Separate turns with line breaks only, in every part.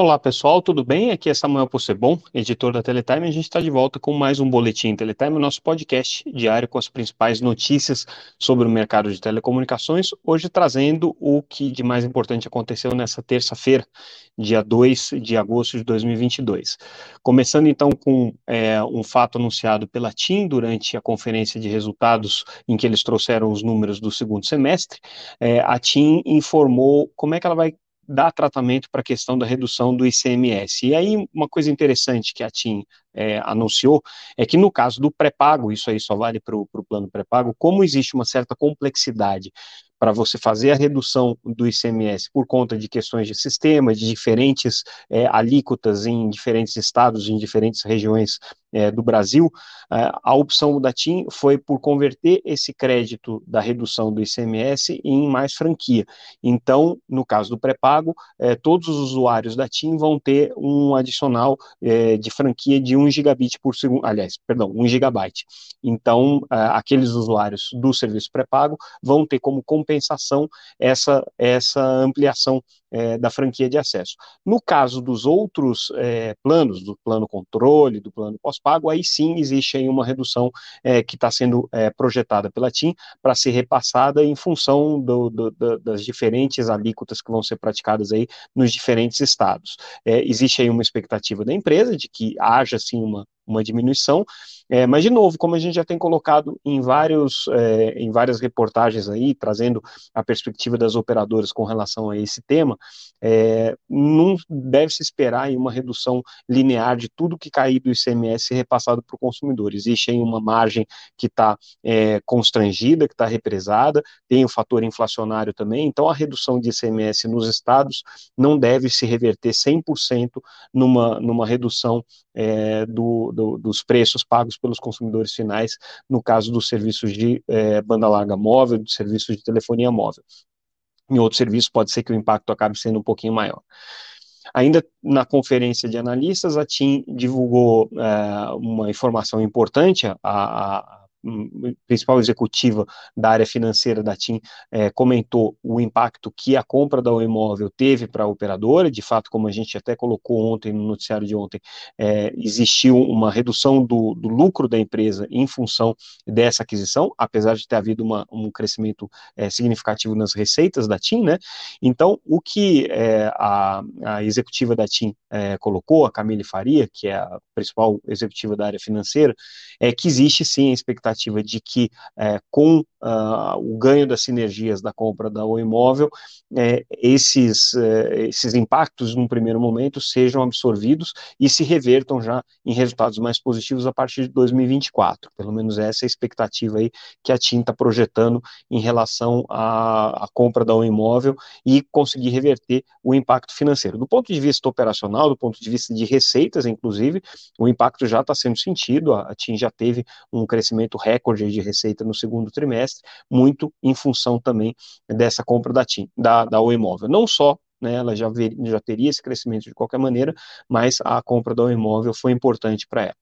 Olá pessoal, tudo bem? Aqui é Samuel Possebon, editor da Teletime. A gente está de volta com mais um Boletim Teletime, o nosso podcast diário com as principais notícias sobre o mercado de telecomunicações. Hoje trazendo o que de mais importante aconteceu nessa terça-feira, dia 2 de agosto de 2022. Começando então com é, um fato anunciado pela TIM durante a conferência de resultados em que eles trouxeram os números do segundo semestre. É, a TIM informou como é que ela vai dar tratamento para a questão da redução do ICMS. E aí, uma coisa interessante que a TIM é, anunciou é que no caso do pré-pago, isso aí só vale para o plano pré-pago, como existe uma certa complexidade para você fazer a redução do ICMS por conta de questões de sistema, de diferentes é, alíquotas em diferentes estados, em diferentes regiões é, do Brasil, é, a opção da TIM foi por converter esse crédito da redução do ICMS em mais franquia. Então, no caso do pré-pago, é, todos os usuários da TIM vão ter um adicional é, de franquia de 1 gigabit por segundo, aliás, perdão, 1 gigabyte. Então, é, aqueles usuários do serviço pré-pago vão ter como compensação essa, essa ampliação é, da franquia de acesso. No caso dos outros é, planos, do plano controle, do plano pós-pago, aí sim existe aí uma redução é, que está sendo é, projetada pela TIM para ser repassada em função do, do, do, das diferentes alíquotas que vão ser praticadas aí nos diferentes estados. É, existe aí uma expectativa da empresa de que haja sim uma, uma diminuição, é, mas, de novo, como a gente já tem colocado em, vários, é, em várias reportagens aí, trazendo a perspectiva das operadoras com relação a esse tema, é, não deve se esperar uma redução linear de tudo que cair do ICMS repassado para o consumidor. Existe aí uma margem que está é, constrangida, que está represada, tem o fator inflacionário também, então a redução de ICMS nos estados não deve se reverter 100% numa, numa redução é, do, do, dos preços pagos pelos consumidores finais, no caso dos serviços de é, banda larga móvel, dos serviços de telefonia móvel. Em outros serviços, pode ser que o impacto acabe sendo um pouquinho maior. Ainda na conferência de analistas, a TIM divulgou é, uma informação importante, a, a principal executiva da área financeira da TIM é, comentou o impacto que a compra da imóvel teve para a operadora, de fato, como a gente até colocou ontem no noticiário de ontem, é, existiu uma redução do, do, lucro da empresa em função dessa aquisição, apesar de ter havido uma, um crescimento é, significativo nas receitas da TIM, né? Então, o que é, a, a, executiva da TIM é, colocou, a Camille Faria, que é a principal executiva da área financeira, é que existe sim a expectativa expectativa de que é, com uh, o ganho das sinergias da compra da O Imóvel, é, esses, é, esses impactos, num primeiro momento, sejam absorvidos e se revertam já em resultados mais positivos a partir de 2024. Pelo menos essa é a expectativa aí que a TIM está projetando em relação à, à compra da Imóvel e conseguir reverter o impacto financeiro. Do ponto de vista operacional, do ponto de vista de receitas, inclusive, o impacto já está sendo sentido, a, a TIM já teve um crescimento recorde de receita no segundo trimestre, trimestre, muito em função também dessa compra da TIM, da, da O Imóvel. Não só né, ela já, ver, já teria esse crescimento de qualquer maneira, mas a compra do imóvel foi importante para ela.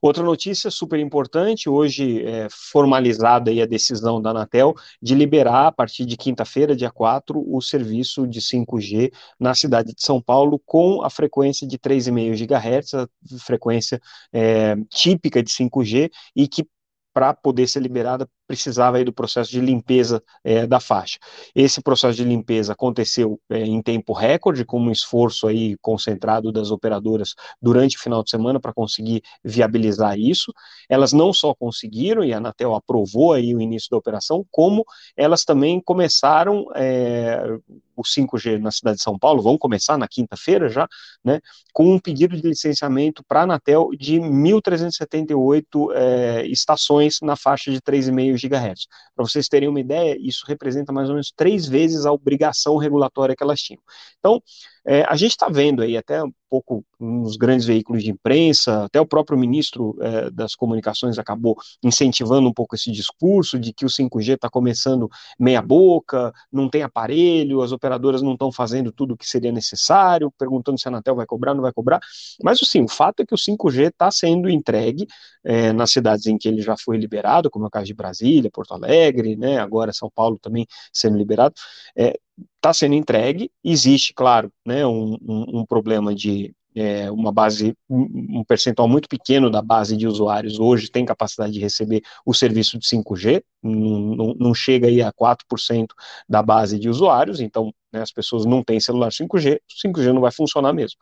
Outra notícia super importante, hoje é formalizada a decisão da Anatel de liberar, a partir de quinta-feira, dia 4, o serviço de 5G na cidade de São Paulo com a frequência de 3,5 GHz, a frequência é, típica de 5G, e que para poder ser liberada precisava aí do processo de limpeza é, da faixa. Esse processo de limpeza aconteceu é, em tempo recorde, com um esforço aí concentrado das operadoras durante o final de semana para conseguir viabilizar isso. Elas não só conseguiram, e a Anatel aprovou aí o início da operação, como elas também começaram é, o 5G na cidade de São Paulo, vão começar na quinta-feira já, né, com um pedido de licenciamento para a Anatel de 1.378 é, estações na faixa de 3,5 GHz. Para vocês terem uma ideia, isso representa mais ou menos três vezes a obrigação regulatória que elas tinham. Então, é, a gente está vendo aí até um pouco nos grandes veículos de imprensa, até o próprio ministro é, das comunicações acabou incentivando um pouco esse discurso de que o 5G está começando meia boca, não tem aparelho, as operadoras não estão fazendo tudo o que seria necessário, perguntando se a Anatel vai cobrar, não vai cobrar, mas assim, o fato é que o 5G está sendo entregue é, nas cidades em que ele já foi liberado, como é o caso de Brasília, Porto Alegre, né, agora São Paulo também sendo liberado, é, está sendo entregue, existe, claro, né, um, um, um problema de é, uma base, um percentual muito pequeno da base de usuários hoje tem capacidade de receber o serviço de 5G, não, não chega aí a 4% da base de usuários, então né, as pessoas não têm celular 5G, o 5G não vai funcionar mesmo.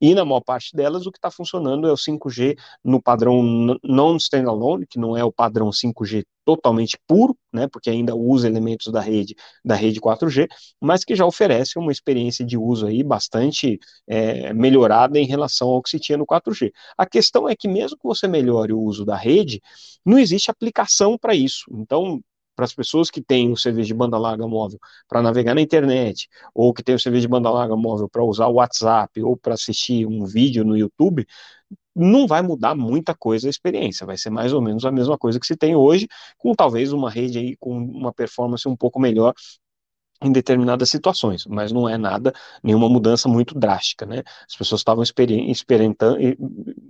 E na maior parte delas, o que está funcionando é o 5G no padrão non-standalone, que não é o padrão 5G totalmente puro, né, porque ainda usa elementos da rede da rede 4G, mas que já oferece uma experiência de uso aí bastante é, melhorada em relação ao que se tinha no 4G. A questão é que mesmo que você melhore o uso da rede, não existe aplicação para isso. Então, para as pessoas que têm o serviço de banda larga móvel para navegar na internet, ou que têm o serviço de banda larga móvel para usar o WhatsApp ou para assistir um vídeo no YouTube, não vai mudar muita coisa a experiência, vai ser mais ou menos a mesma coisa que se tem hoje, com talvez uma rede aí com uma performance um pouco melhor em determinadas situações, mas não é nada, nenhuma mudança muito drástica, né? As pessoas estavam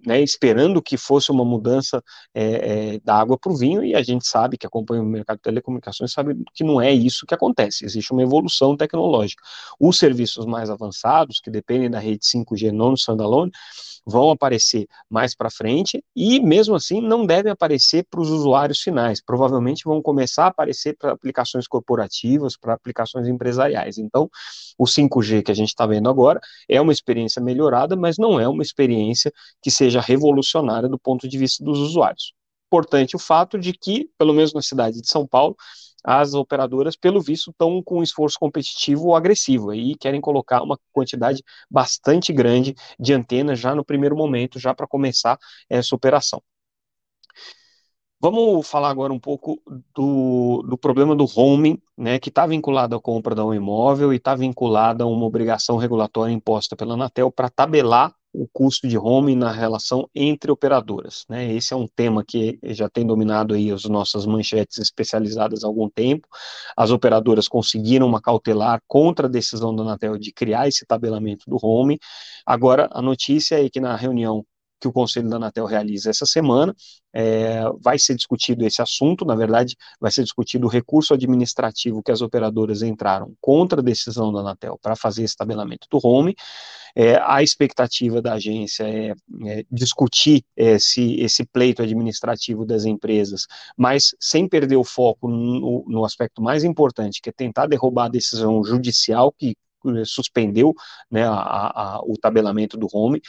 né, esperando que fosse uma mudança é, é, da água para o vinho, e a gente sabe, que acompanha o mercado de telecomunicações, sabe que não é isso que acontece, existe uma evolução tecnológica. Os serviços mais avançados, que dependem da rede 5G non standalone, vão aparecer mais para frente e, mesmo assim, não devem aparecer para os usuários finais. Provavelmente vão começar a aparecer para aplicações corporativas, para aplicações empresariais. Então, o 5G que a gente está vendo agora é uma experiência melhorada, mas não é uma experiência que seja revolucionária do ponto de vista dos usuários. Importante o fato de que, pelo menos na cidade de São Paulo, as operadoras, pelo visto, estão com um esforço competitivo ou agressivo e querem colocar uma quantidade bastante grande de antenas já no primeiro momento, já para começar essa operação. Vamos falar agora um pouco do, do problema do roaming, né, que está vinculado à compra de um imóvel e está vinculado a uma obrigação regulatória imposta pela Anatel para tabelar o custo de roaming na relação entre operadoras. Né? Esse é um tema que já tem dominado aí as nossas manchetes especializadas há algum tempo. As operadoras conseguiram uma cautelar contra a decisão da Anatel de criar esse tabelamento do roaming. Agora, a notícia é que na reunião que o Conselho da Anatel realiza essa semana. É, vai ser discutido esse assunto, na verdade, vai ser discutido o recurso administrativo que as operadoras entraram contra a decisão da Anatel para fazer esse tabelamento do home. É, a expectativa da agência é, é discutir esse, esse pleito administrativo das empresas, mas sem perder o foco no, no aspecto mais importante, que é tentar derrubar a decisão judicial que eh, suspendeu né, a, a, o tabelamento do home.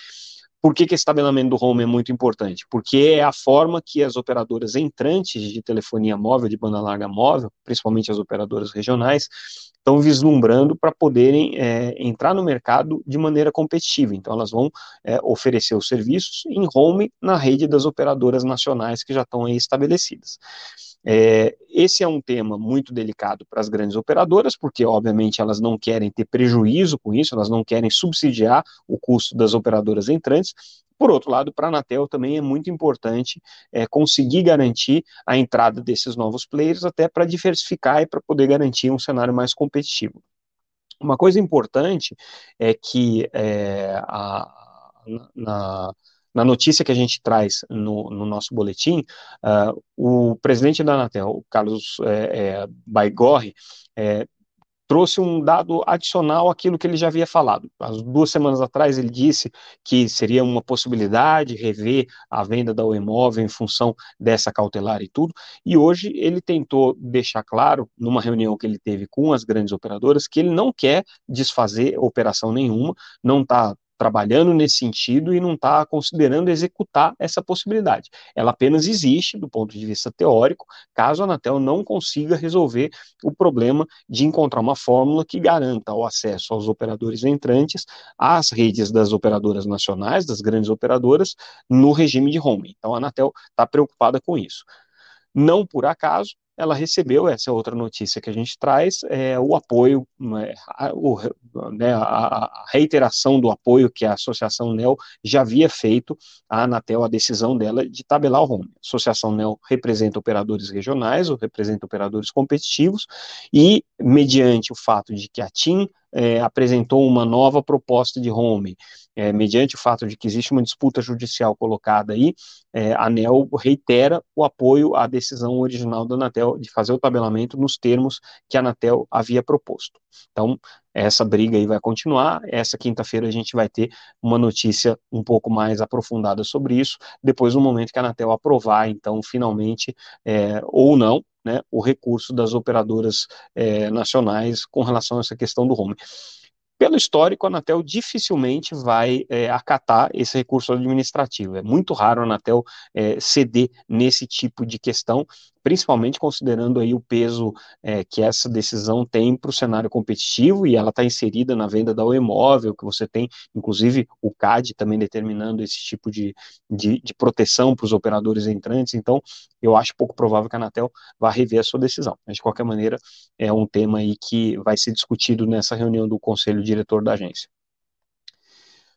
Por que, que esse tabelamento do home é muito importante? Porque é a forma que as operadoras entrantes de telefonia móvel, de banda larga móvel, principalmente as operadoras regionais, estão vislumbrando para poderem é, entrar no mercado de maneira competitiva. Então, elas vão é, oferecer os serviços em home na rede das operadoras nacionais que já estão aí estabelecidas. É, esse é um tema muito delicado para as grandes operadoras, porque, obviamente, elas não querem ter prejuízo com isso, elas não querem subsidiar o custo das operadoras entrantes. Por outro lado, para a Anatel também é muito importante é, conseguir garantir a entrada desses novos players, até para diversificar e para poder garantir um cenário mais competitivo. Uma coisa importante é que é, a, na, na notícia que a gente traz no, no nosso boletim, uh, o presidente da Anatel, Carlos é, é, Baigorre, é, trouxe um dado adicional àquilo que ele já havia falado. As duas semanas atrás ele disse que seria uma possibilidade rever a venda da imóvel em função dessa cautelar e tudo, e hoje ele tentou deixar claro, numa reunião que ele teve com as grandes operadoras, que ele não quer desfazer operação nenhuma, não está trabalhando nesse sentido e não está considerando executar essa possibilidade. Ela apenas existe do ponto de vista teórico, caso a Anatel não consiga resolver o problema de encontrar uma fórmula que garanta o acesso aos operadores entrantes às redes das operadoras nacionais, das grandes operadoras, no regime de home. Então a Anatel está preocupada com isso. Não por acaso, ela recebeu, essa outra notícia que a gente traz, é, o apoio, é, a, o, né, a, reiteração do apoio que a Associação NEL já havia feito à Anatel, a decisão dela de tabelar o home. A Associação NEL representa operadores regionais, ou representa operadores competitivos, e mediante o fato de que a TIM é, apresentou uma nova proposta de home, é, mediante o fato de que existe uma disputa judicial colocada aí, é, a ANEL reitera o apoio à decisão original da Anatel de fazer o tabelamento nos termos que a Anatel havia proposto. Então, essa briga aí vai continuar. Essa quinta-feira a gente vai ter uma notícia um pouco mais aprofundada sobre isso, depois do momento que a Anatel aprovar, então, finalmente, é, ou não, né, o recurso das operadoras é, nacionais com relação a essa questão do home. Pelo histórico, a Anatel dificilmente vai é, acatar esse recurso administrativo. É muito raro a Anatel é, ceder nesse tipo de questão, principalmente considerando aí o peso é, que essa decisão tem para o cenário competitivo e ela está inserida na venda da imóvel, que você tem, inclusive, o CAD também determinando esse tipo de, de, de proteção para os operadores entrantes, então eu acho pouco provável que a Anatel vá rever a sua decisão, mas de qualquer maneira é um tema aí que vai ser discutido nessa reunião do Conselho Diretor da agência.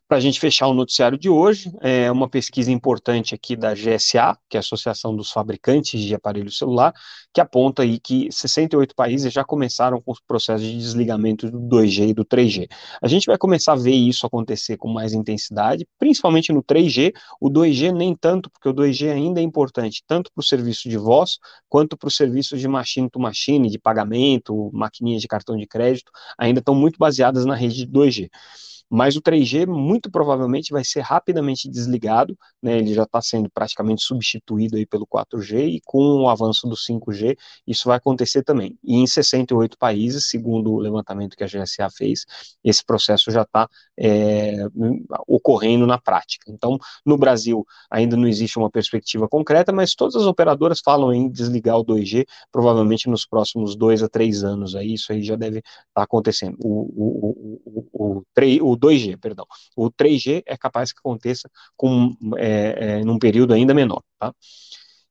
Para a gente fechar o noticiário de hoje, é uma pesquisa importante aqui da GSA, que é a Associação dos Fabricantes de Aparelho Celular, que aponta aí que 68 países já começaram com os processos de desligamento do 2G e do 3G. A gente vai começar a ver isso acontecer com mais intensidade, principalmente no 3G, o 2G nem tanto, porque o 2G ainda é importante, tanto para o serviço de voz, quanto para o serviço de machine to machine, de pagamento, maquininhas de cartão de crédito, ainda estão muito baseadas na rede de 2G mas o 3G muito provavelmente vai ser rapidamente desligado, né, ele já está sendo praticamente substituído aí pelo 4G e com o avanço do 5G isso vai acontecer também. E em 68 países, segundo o levantamento que a GSA fez, esse processo já está é, ocorrendo na prática. Então, no Brasil ainda não existe uma perspectiva concreta, mas todas as operadoras falam em desligar o 2G, provavelmente nos próximos dois a três anos. Aí isso aí já deve estar tá acontecendo. O, o, o, o, o, o 2G, perdão. O 3G é capaz que aconteça com, é, é, num período ainda menor, tá?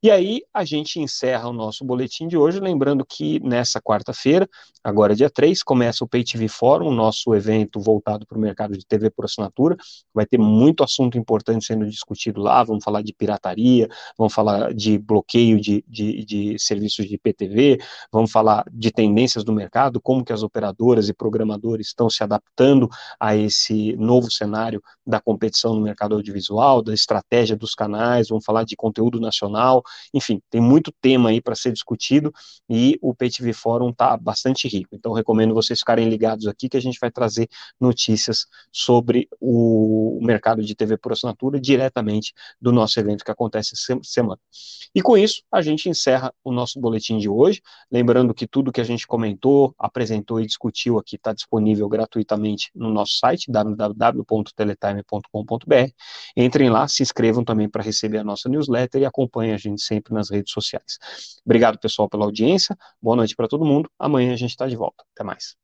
E aí a gente encerra o nosso boletim de hoje, lembrando que nessa quarta-feira, agora dia 3, começa o Pay TV Forum, nosso evento voltado para o mercado de TV por assinatura. Vai ter muito assunto importante sendo discutido lá, vamos falar de pirataria, vamos falar de bloqueio de, de, de serviços de IPTV, vamos falar de tendências do mercado, como que as operadoras e programadores estão se adaptando a esse novo cenário da competição no mercado audiovisual, da estratégia dos canais, vamos falar de conteúdo nacional, enfim, tem muito tema aí para ser discutido e o PTV Fórum está bastante rico. Então, recomendo vocês ficarem ligados aqui que a gente vai trazer notícias sobre o mercado de TV por assinatura diretamente do nosso evento que acontece essa semana. E com isso, a gente encerra o nosso boletim de hoje. Lembrando que tudo que a gente comentou, apresentou e discutiu aqui está disponível gratuitamente no nosso site www.teletime.com.br. Entrem lá, se inscrevam também para receber a nossa newsletter e acompanhem a gente sempre nas redes sociais. Obrigado, pessoal, pela audiência. Boa noite para todo mundo. Amanhã a gente está de volta. Até mais.